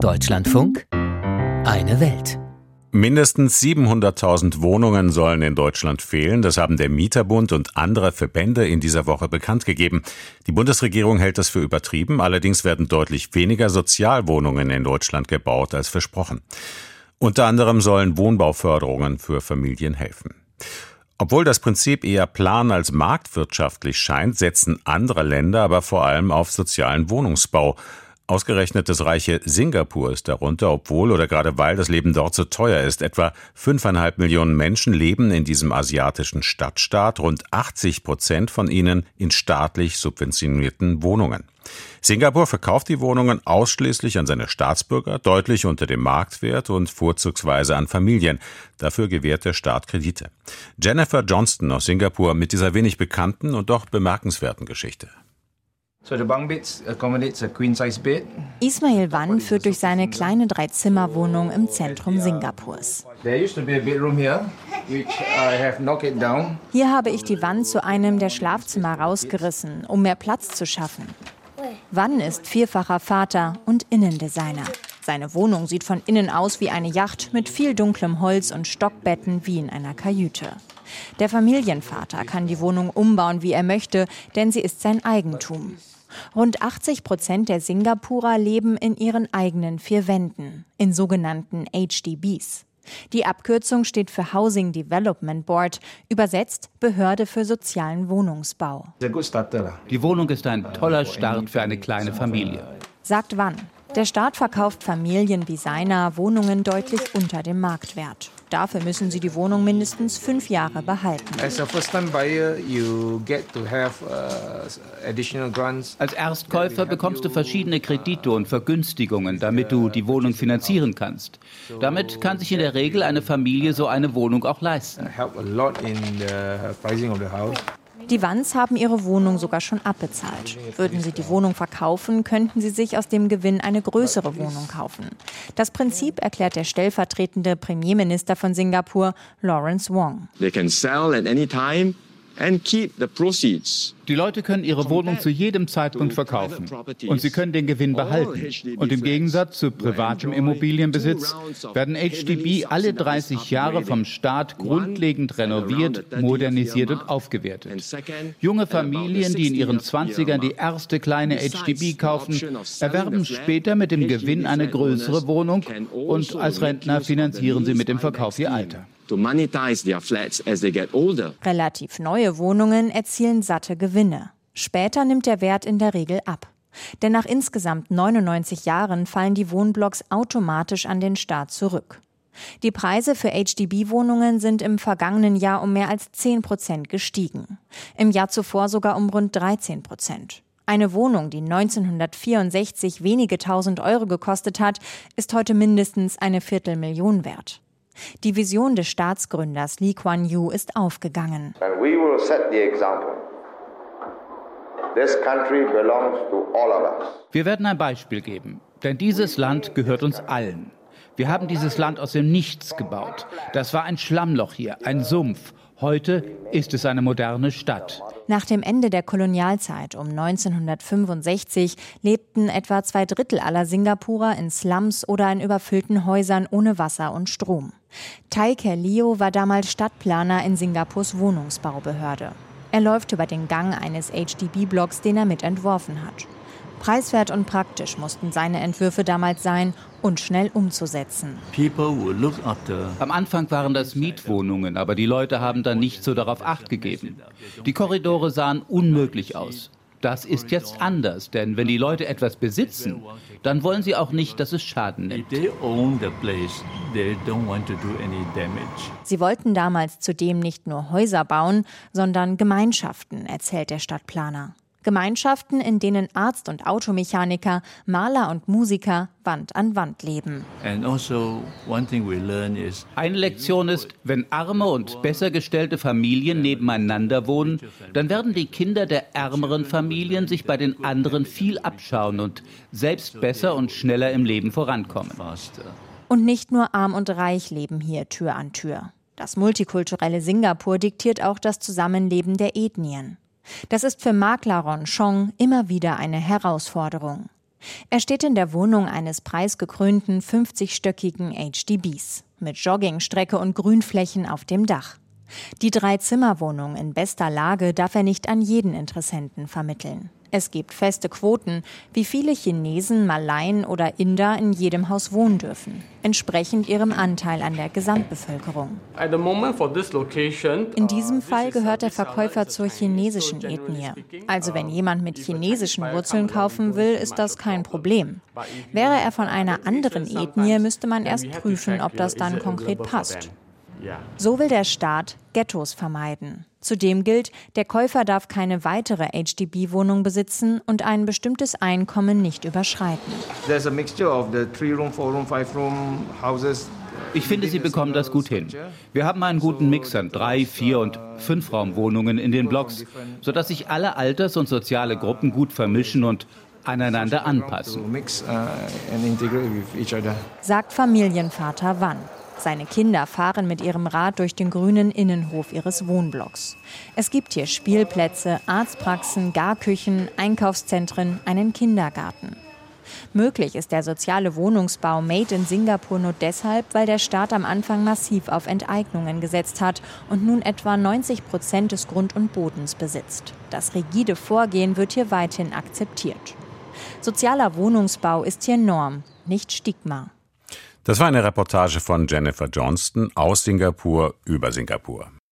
Deutschlandfunk, eine Welt. Mindestens 700.000 Wohnungen sollen in Deutschland fehlen. Das haben der Mieterbund und andere Verbände in dieser Woche bekannt gegeben. Die Bundesregierung hält das für übertrieben. Allerdings werden deutlich weniger Sozialwohnungen in Deutschland gebaut als versprochen. Unter anderem sollen Wohnbauförderungen für Familien helfen. Obwohl das Prinzip eher plan als marktwirtschaftlich scheint, setzen andere Länder aber vor allem auf sozialen Wohnungsbau. Ausgerechnet das reiche Singapur ist darunter, obwohl oder gerade weil das Leben dort so teuer ist. Etwa fünfeinhalb Millionen Menschen leben in diesem asiatischen Stadtstaat, rund 80 Prozent von ihnen in staatlich subventionierten Wohnungen. Singapur verkauft die Wohnungen ausschließlich an seine Staatsbürger, deutlich unter dem Marktwert und vorzugsweise an Familien. Dafür gewährt der Staat Kredite. Jennifer Johnston aus Singapur mit dieser wenig bekannten und doch bemerkenswerten Geschichte. Ismail Wan führt durch seine kleine Dreizimmerwohnung im Zentrum Singapurs. Hier habe ich die Wand zu einem der Schlafzimmer rausgerissen, um mehr Platz zu schaffen. Wan ist vierfacher Vater und Innendesigner. Seine Wohnung sieht von innen aus wie eine Yacht mit viel dunklem Holz und Stockbetten wie in einer Kajüte. Der Familienvater kann die Wohnung umbauen, wie er möchte, denn sie ist sein Eigentum. Rund 80 Prozent der Singapurer leben in ihren eigenen vier Wänden, in sogenannten HDBs. Die Abkürzung steht für Housing Development Board, übersetzt Behörde für sozialen Wohnungsbau. Die Wohnung ist ein toller Start für eine kleine Familie. Sagt wann? Der Staat verkauft Familien wie seiner Wohnungen deutlich unter dem Marktwert. Dafür müssen sie die Wohnung mindestens fünf Jahre behalten. Uh, Als Erstkäufer bekommst du verschiedene Kredite und Vergünstigungen, damit du die Wohnung finanzieren kannst. Damit kann sich in der Regel eine Familie so eine Wohnung auch leisten. Die Wands haben ihre Wohnung sogar schon abbezahlt. Würden sie die Wohnung verkaufen, könnten sie sich aus dem Gewinn eine größere Wohnung kaufen. Das Prinzip erklärt der stellvertretende Premierminister von Singapur, Lawrence Wong. They can sell at any time and keep the proceeds. Die Leute können ihre Wohnung zu jedem Zeitpunkt verkaufen und sie können den Gewinn behalten. Und im Gegensatz zu privatem Immobilienbesitz werden HDB alle 30 Jahre vom Staat grundlegend renoviert, modernisiert und aufgewertet. Junge Familien, die in ihren 20ern die erste kleine HDB kaufen, erwerben später mit dem Gewinn eine größere Wohnung und als Rentner finanzieren sie mit dem Verkauf ihr Alter. Relativ neue Wohnungen erzielen satte Gewinne. Später nimmt der Wert in der Regel ab. Denn nach insgesamt 99 Jahren fallen die Wohnblocks automatisch an den Staat zurück. Die Preise für HDB-Wohnungen sind im vergangenen Jahr um mehr als 10 Prozent gestiegen. Im Jahr zuvor sogar um rund 13 Prozent. Eine Wohnung, die 1964 wenige tausend Euro gekostet hat, ist heute mindestens eine Viertelmillion wert. Die Vision des Staatsgründers Lee Kuan Yew ist aufgegangen. Wir werden ein Beispiel geben, denn dieses Land gehört uns allen. Wir haben dieses Land aus dem Nichts gebaut. Das war ein Schlammloch hier, ein Sumpf. Heute ist es eine moderne Stadt. Nach dem Ende der Kolonialzeit um 1965 lebten etwa zwei Drittel aller Singapurer in Slums oder in überfüllten Häusern ohne Wasser und Strom. Tai Ker Leo war damals Stadtplaner in Singapurs Wohnungsbaubehörde. Er läuft über den Gang eines HDB-Blocks, den er mitentworfen hat. Preiswert und praktisch mussten seine Entwürfe damals sein und schnell umzusetzen. Am Anfang waren das Mietwohnungen, aber die Leute haben dann nicht so darauf acht gegeben. Die Korridore sahen unmöglich aus. Das ist jetzt anders, denn wenn die Leute etwas besitzen, dann wollen sie auch nicht, dass es Schaden nimmt. Sie wollten damals zudem nicht nur Häuser bauen, sondern Gemeinschaften, erzählt der Stadtplaner. Gemeinschaften, in denen Arzt und Automechaniker, Maler und Musiker Wand an Wand leben. Also Eine Lektion ist, wenn arme und besser gestellte Familien nebeneinander wohnen, dann werden die Kinder der ärmeren Familien sich bei den anderen viel abschauen und selbst besser und schneller im Leben vorankommen. Und nicht nur arm und reich leben hier Tür an Tür. Das multikulturelle Singapur diktiert auch das Zusammenleben der Ethnien. Das ist für Makler Ron Chong immer wieder eine Herausforderung. Er steht in der Wohnung eines preisgekrönten 50-stöckigen HDBs mit Joggingstrecke und Grünflächen auf dem Dach. Die Drei-Zimmer-Wohnung in bester Lage darf er nicht an jeden Interessenten vermitteln. Es gibt feste Quoten, wie viele Chinesen, Malaien oder Inder in jedem Haus wohnen dürfen, entsprechend ihrem Anteil an der Gesamtbevölkerung. In diesem Fall gehört der Verkäufer zur chinesischen Ethnie. Also wenn jemand mit chinesischen Wurzeln kaufen will, ist das kein Problem. Wäre er von einer anderen Ethnie, müsste man erst prüfen, ob das dann konkret passt. So will der Staat Ghettos vermeiden. Zudem gilt, der Käufer darf keine weitere HDB-Wohnung besitzen und ein bestimmtes Einkommen nicht überschreiten. Ich finde, Sie bekommen das gut hin. Wir haben einen guten Mix an drei, vier und fünf Raumwohnungen in den Blocks, sodass sich alle Alters- und soziale Gruppen gut vermischen und aneinander anpassen. Sagt Familienvater Wann. Seine Kinder fahren mit ihrem Rad durch den grünen Innenhof ihres Wohnblocks. Es gibt hier Spielplätze, Arztpraxen, Garküchen, Einkaufszentren, einen Kindergarten. Möglich ist der soziale Wohnungsbau Made in Singapur nur deshalb, weil der Staat am Anfang massiv auf Enteignungen gesetzt hat und nun etwa 90 Prozent des Grund und Bodens besitzt. Das rigide Vorgehen wird hier weithin akzeptiert. Sozialer Wohnungsbau ist hier Norm, nicht Stigma. Das war eine Reportage von Jennifer Johnston aus Singapur über Singapur.